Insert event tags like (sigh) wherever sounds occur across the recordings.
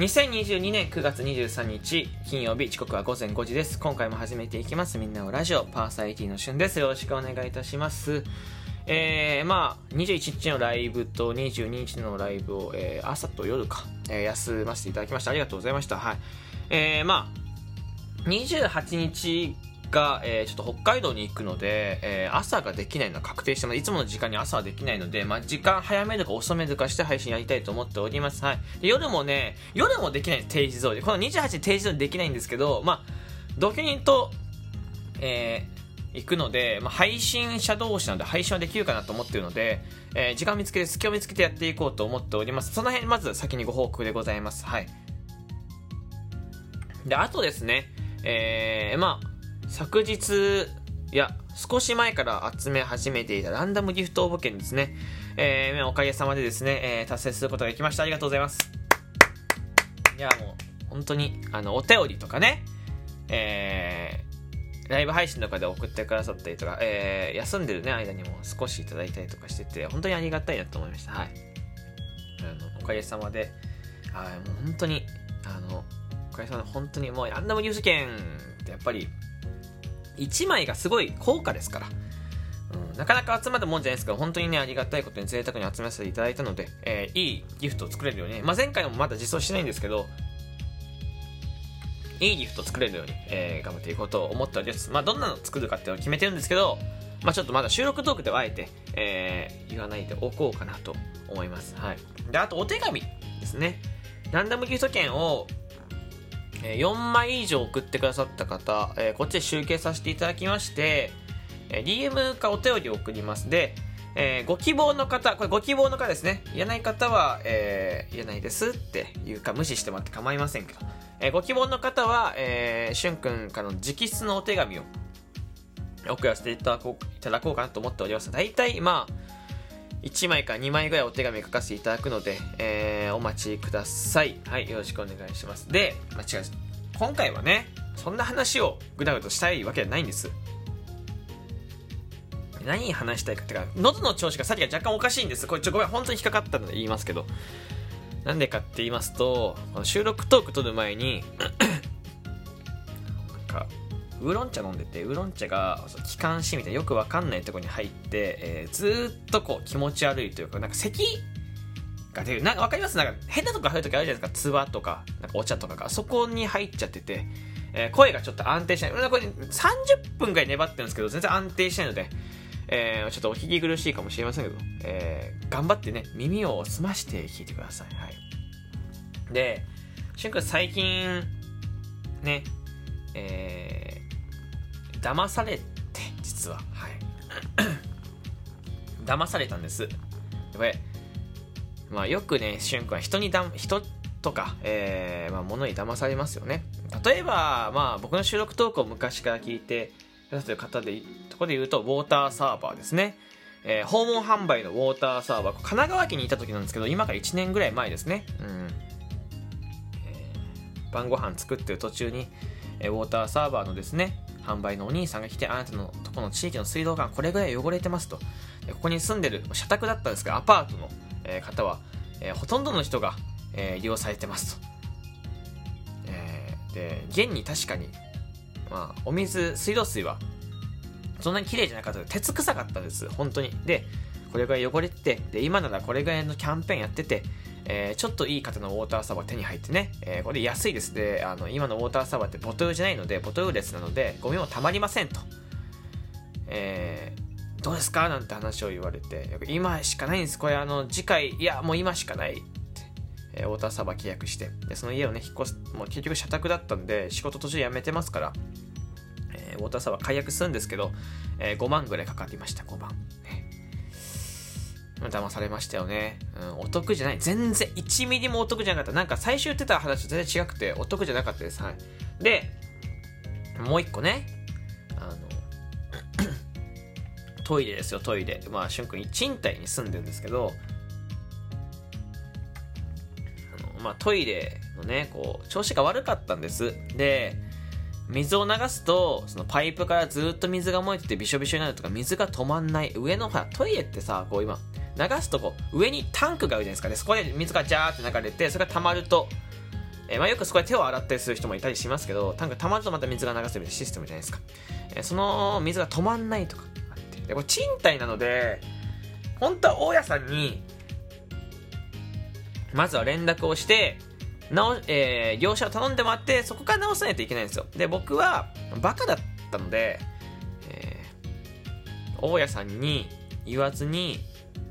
2022年9月23日金曜日時刻は午前5時です。今回も始めていきます。みんなのラジオパーサイティの旬です。よろしくお願いいたします。えー、まあ21日のライブと22日のライブを、えー、朝と夜か、えー、休ませていただきました。ありがとうございました。はい。えー、まあ28日が、えー、ちょっと北海道に行くので、えー、朝ができないのは確定してます。いつもの時間に朝はできないので、まあ、時間早めるか遅めるかして配信やりたいと思っております。はい。夜もね、夜もできない定時通り。この28定時通りできないんですけど、まあ、同居人と、えー、行くので、まあ、配信者同士なので配信はできるかなと思ってるので、えー、時間見つけて隙を見つけてやっていこうと思っております。その辺、まず先にご報告でございます。はい。で、あとですね、えー、まあ、昨日、いや、少し前から集め始めていたランダムギフト応募券ですね。えー、おかげさまでですね、えー、達成することができました。ありがとうございます。いや、もう、本当に、あの、お便りとかね、えー、ライブ配信とかで送ってくださったりとか、えー、休んでるね、間にも少しいただいたりとかしてて、本当にありがたいなと思いました。はい。あの、おかげさまで、はい、もう本当に、あの、おかげさまで本当にもうランダムニュース券ってやっぱり、1枚がすごい高価ですから。うん、なかなか集まったもんじゃないですけど、本当にね、ありがたいことに贅沢に集めさせていただいたので、えー、いいギフトを作れるように、まあ、前回もまだ実装してないんですけど、いいギフトを作れるように、えー、頑張っていこうと思っております。まあ、どんなの作るかっていうのを決めてるんですけど、まあ、ちょっとまだ収録トークではあえて、えー、言わないでおこうかなと思います。はい。で、あとお手紙ですね。ランダムギフト券をえ4枚以上送ってくださった方、えこっちで集計させていただきまして、え DM かお便りを送りますで、え、ご希望の方、これご希望の方ですね。言えない方は、えー、言えないですっていうか無視してもらって構いませんけど、え、ご希望の方は、えー、しゅんくんからの直筆のお手紙を送らせていただこういただこうかなと思っております。大体、まあ、1枚か2枚ぐらいお手紙書かせていただくので、えー、お待ちください。はい、よろしくお願いします。で、まあ、違う。今回はね、そんな話をぐだぐだしたいわけじゃないんです。何話したいかってか、喉の調子がさっきが若干おかしいんです。これちょ、ごめん、本当に引っかかったので言いますけど。なんでかって言いますと、この収録トーク撮る前に、ウーロン茶飲んでて、ウーロン茶が気管支みたいなよくわかんないところに入って、えー、ずっとこう気持ち悪いというか、なんか咳が出る。なんかわかります？なんか変なとこ入るときあるじゃないですか。つばとか、なんかお茶とかが。そこに入っちゃってて、えー、声がちょっと安定しない。これ30分ぐらい粘ってるんですけど、全然安定しないので、えー、ちょっとお聞き苦しいかもしれませんけど、えー、頑張ってね、耳を澄まして聞いてください。はい。で、しゅんくん最近、ね、えー、騙されて、実は、はい。(coughs) 騙されたんです。これ、まあよくね、しゅんくんは人にだ、人とか、えー、まあ物に騙されますよね。例えば、まあ僕の収録トークを昔から聞いてくださってる方で、とこで言うと、ウォーターサーバーですね。えー、訪問販売のウォーターサーバー、神奈川県にいた時なんですけど、今から1年ぐらい前ですね。うん。えー、晩ご飯作ってる途中に、えー、ウォーターサーバーのですね、販売のお兄さんが来て、あなたのとこの地域の水道管これぐらい汚れてますと。ここに住んでる、社宅だったんですが、アパートの、え方は、えほとんどの人が、え利用されてますと。えで、現に確かに、まあ、お水、水道水は、そんなに綺麗じゃなかったで、鉄臭かったです、本当に。で、これぐらい汚れてて、で、今ならこれぐらいのキャンペーンやってて、えー、ちょっといい方のウォーターサーバー手に入ってね、えー、これ安いです。で、あの、今のウォーターサーバーってボトルじゃないので、ボトルレスなので、ゴミもたまりませんと。えー、どうですか？なんて話を言われて、今しかないんです。これあの、次回、いや、もう今しかないって、えー、ウォーターサーバー契約して、で、その家をね、引っ越す、もう結局社宅だったんで、仕事途中辞めてますから、えー、ウォーターサーバー解約するんですけど、えー、5万ぐらいかかりました、5万。騙されましたよね。うん、お得じゃない。全然、1ミリもお得じゃなかった。なんか最初言ってた話と全然違くて、お得じゃなかったです。はい。で、もう一個ね、あの、(coughs) トイレですよ、トイレ。まあ、しゅんくん賃貸に住んでるんですけど、あのまあ、トイレのね、こう、調子が悪かったんです。で、水を流すと、そのパイプからずっと水が漏れててびしょびしょになるとか、水が止まんない。上の、ほら、トイレってさ、こう今、流すとこ、上にタンクがあるじゃないですかね。そこで水がジャーって流れて、それが溜まると、えー、まあ、よくそこで手を洗ったりする人もいたりしますけど、タンク溜まるとまた水が流せるシステムじゃないですか。えー、その水が止まんないとかあって。で、これ賃貸なので、本当は大家さんに、まずは連絡をして、直、えー、業者を頼んでもらって、そこから直さないといけないんですよ。で、僕は、バカだったので、えー、大家さんに言わずに、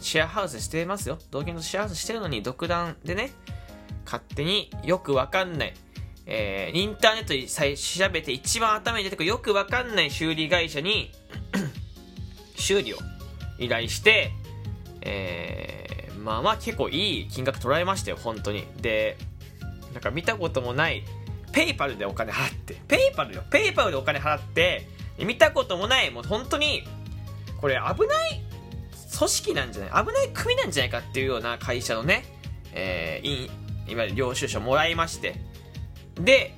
シェアハウスしてますよ。同居のシェアハウスしてるのに独断でね、勝手によくわかんない、えー、インターネットに調べて一番頭に出てくるよくわかんない修理会社に (clears throat) 修理を依頼して、えー、まあまあ結構いい金額取られましたよ、本当に。で、なんか見たこともない、ペイパルでお金払って、ペイパルよ、ペイパルでお金払って、見たこともない、もう本当に、これ危ない組織なんじゃない危ない組なんじゃないかっていうような会社のね、えー、いわゆる領収書もらいまして、で、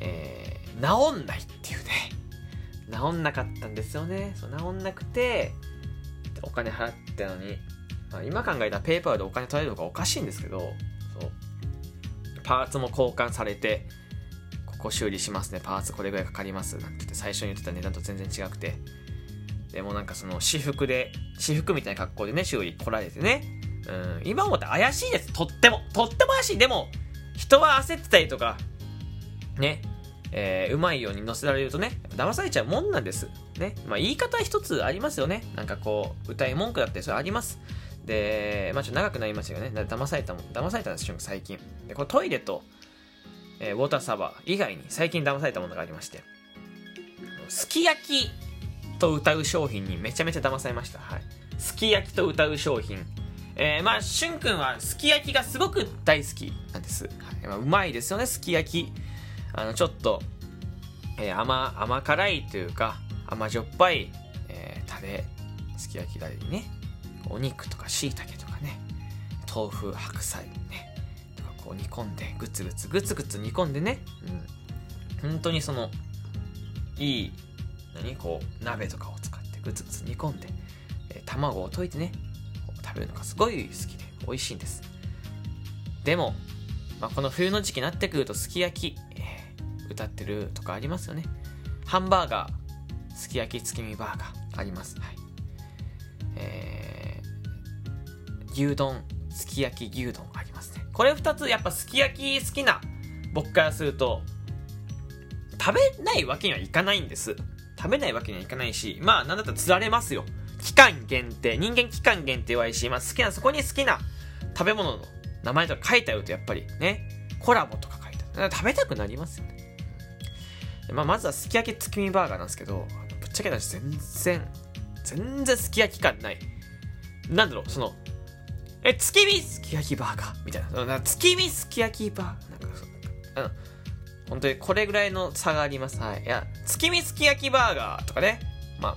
えー、治んないっていうね。治んなかったんですよね。そう治んなくて、お金払ってのに、まあ、今考えたらペーパーでお金取れるのがおかしいんですけど、そう。パーツも交換されて、ここ修理しますね。パーツこれぐらいかかります。なんて言って最初に言ってた値段と全然違くて。でもなんかその私服で、私服みたいな格好でね、修理来られてね。うん、今思ったら怪しいです。とっても。とっても怪しい。でも、人は焦ってたりとか、ね、えー、うまいように乗せられるとね、騙されちゃうもんなんです。ね。まあ、言い方一つありますよね。なんかこう、歌い文句だったり、それあります。で、まあ、ちょっと長くなりましたよね。だ騙されたもん、騙されたんですよ、最近。で、これトイレと、えー、ウォーターサーバー以外に最近騙されたものがありまして、すき焼きと歌う商品にめちゃめちゃ騙されました。はい。すき焼きと歌う商品。えー、まあ、しゅんくんはすき焼きがすごく大好きなんです。はいまあ、うまいですよね、すき焼き。あの、ちょっと、えー、甘、甘辛いというか、甘じょっぱい、えー、タレ、すき焼きだりね、お肉とか椎茸とかね、豆腐、白菜ね、とかこう煮込んで、ぐつぐつぐつぐつ煮込んでね、うん。本当にその、いい、何こう、鍋とかを使ってぐつぐつ煮込んで、え、卵を溶いてね、食べるのがすごい好きで美味しいんです。でも、まあ、この冬の時期になってくるとすき焼き、えー、歌ってるとかありますよね。ハンバーガー、すき焼き月見バーガーあります。はい。えー、牛丼、すき焼き牛丼ありますね。これ2つやっぱすき焼き好きな僕からすると食べないわけにはいかないんです。食べないわけにはいかないし、まあなんだったら釣られますよ。期間限定、人間期間限定はいいし、まあ、好きな、そこに好きな食べ物の名前とか書いてあるとやっぱりね、コラボとか書いてある。食べたくなりますよね。まあ、まずはすき焼き月見バーガーなんですけど、ぶっちゃけなし全然、全然すき焼き感ない。なんだろう、その、え、月見すき焼きバーガーみたいな。月見すき焼きバーガー。なんかそう、なんか、本当にこれぐらいの差があります。はい。いや、月見すき焼きバーガーとかね。まあ、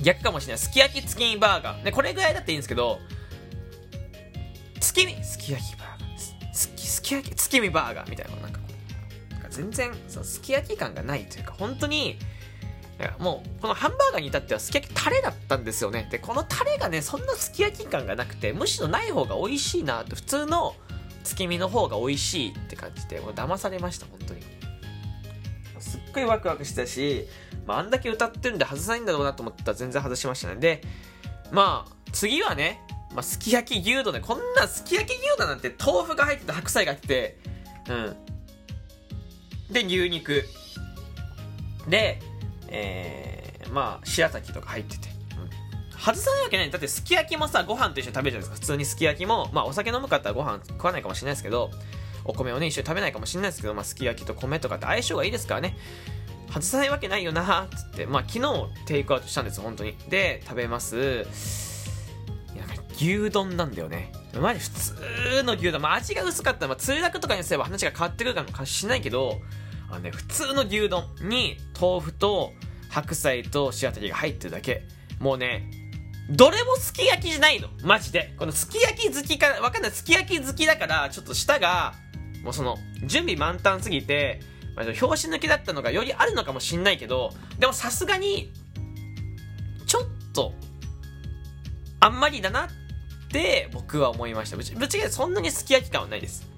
逆かもしれない。すき焼き月見バーガー。ね、これぐらいだっていいんですけど、月見、すき焼きバーガー。すき、すき焼き、月見バーガーみたいな、なんか、なんか全然、そのすき焼き感がないというか、本当に、もう、このハンバーガーに至ってはすき焼きタレだったんですよね。で、このタレがね、そんなすき焼き感がなくて、むしろない方が美味しいなと、普通の月見の方が美味しいって感じで、もう騙されました、本当に。すっごいワクワクしたし、まあ、あんだけ歌ってるんで外さないんだろうなと思ったら全然外しましたね。で、まあ、次はね、まあ、すき焼き牛丼ね。こんなすき焼き牛丼なんて豆腐が入ってて白菜が入ってて、うん。で、牛肉。で、えー、まあ、白滝とか入ってて。外さないわけない。だってすき焼きもさ、ご飯と一緒に食べるじゃないですか。普通にすき焼きも、まあお酒飲む方はご飯食わないかもしれないですけど、お米をね、一緒に食べないかもしれないですけど、まあすき焼きと米とかって相性がいいですからね。外さないわけないよなっつって、まあ昨日テイクアウトしたんです本当に。で、食べます。いや、牛丼なんだよね。マジ普通の牛丼。まあ味が薄かったら、まあ通学とかにすれば話が変わってくるかもしれないけど、あのね、普通の牛丼に豆腐と白菜と白滝が入ってるだけ。もうね、どれもすき焼きじゃないの。マジで。このすき焼き好きか、わかんない。すき焼き好きだから、ちょっと舌が、もうその、準備満タンすぎて、まあ、表紙抜きだったのがよりあるのかもしんないけど、でもさすがに、ちょっと、あんまりだなって僕は思いました。ぶっちゃけそんなにすき焼き感はないです。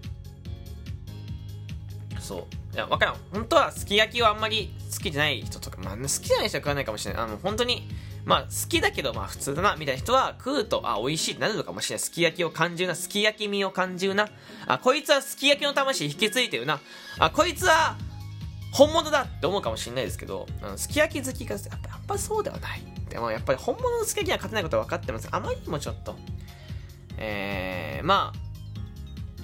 そういや分からん本当はすき焼きはあんまり好きじゃない人とか、まあ、好きじゃない人は食わないかもしれないあの本当にまあ好きだけどまあ普通だなみたいな人は食うとあ美味しいってなるのかもしれない。すき焼きを感じるな。すき焼き味を感じるな。あこいつはすき焼きの魂引き継いでるな。あこいつは本物だって思うかもしれないですけど、あのすき焼き好きがやっぱやっぱそうではない。でもやっぱり本物のすき焼きには勝てないことは分かってます。あまりにもちょっと。えー、ま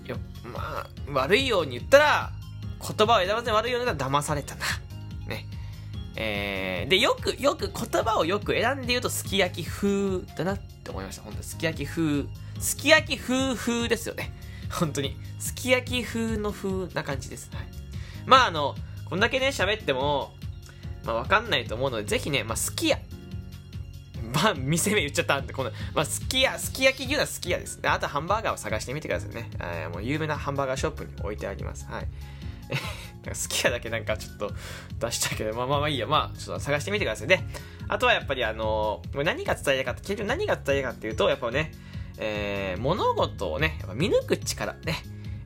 あよまあ悪いように言ったら言葉を選ばずに悪いように言ったら騙されたな。ね。えー、でよくよく言葉をよく選んで言うとすき焼き風だなって思いました本当すき焼き風すき焼き風風ですよね本当にすき焼き風の風な感じです、はい、まああのこんだけね喋ってもまあわかんないと思うのでぜひね、まあ、好きやまあ、店名言っちゃったんで、この、まあ、すき家、すき焼き牛はすき家です。で、あとハンバーガーを探してみてくださいね。えー、もう有名なハンバーガーショップに置いてあります。はい。すき家だけなんかちょっと出したけど、まあまあまあいいや。まあ、ちょっと探してみてください。で、あとはやっぱりあのー、何が伝えたいかって、結局何が伝えたいかっていうと、やっぱね、えー、物事をね、やっぱ見抜く力、ね、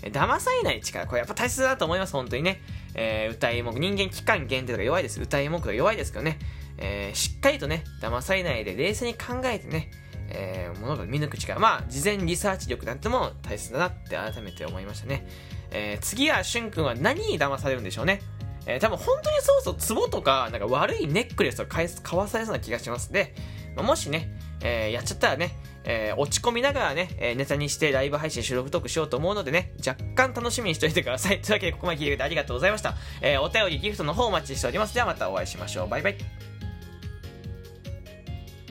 騙されない力、これやっぱ大切だと思います、本当にね。えー、歌い文句、人間期間限定とか弱いです。歌い文句が弱いですけどね。えー、しっかりとね、騙されないで冷静に考えてね、えー、物事を見抜く力。まあ、事前リサーチ力なんても大切だなって改めて思いましたね。えー、次はしゅんくんは何に騙されるんでしょうね。えー、多分本当にそうそう、壺とか、なんか悪いネックレスを買わされそうな気がしますんで、まあ、もしね、えー、やっちゃったらね、えー、落ち込みながらね、えー、ネタにしてライブ配信収録トークしようと思うのでね、若干楽しみにしておいてください。というわけで、ここまで聞いてくれてありがとうございました。えー、お便り、ギフトの方お待ちしております。ではまたお会いしましょう。バイバイ。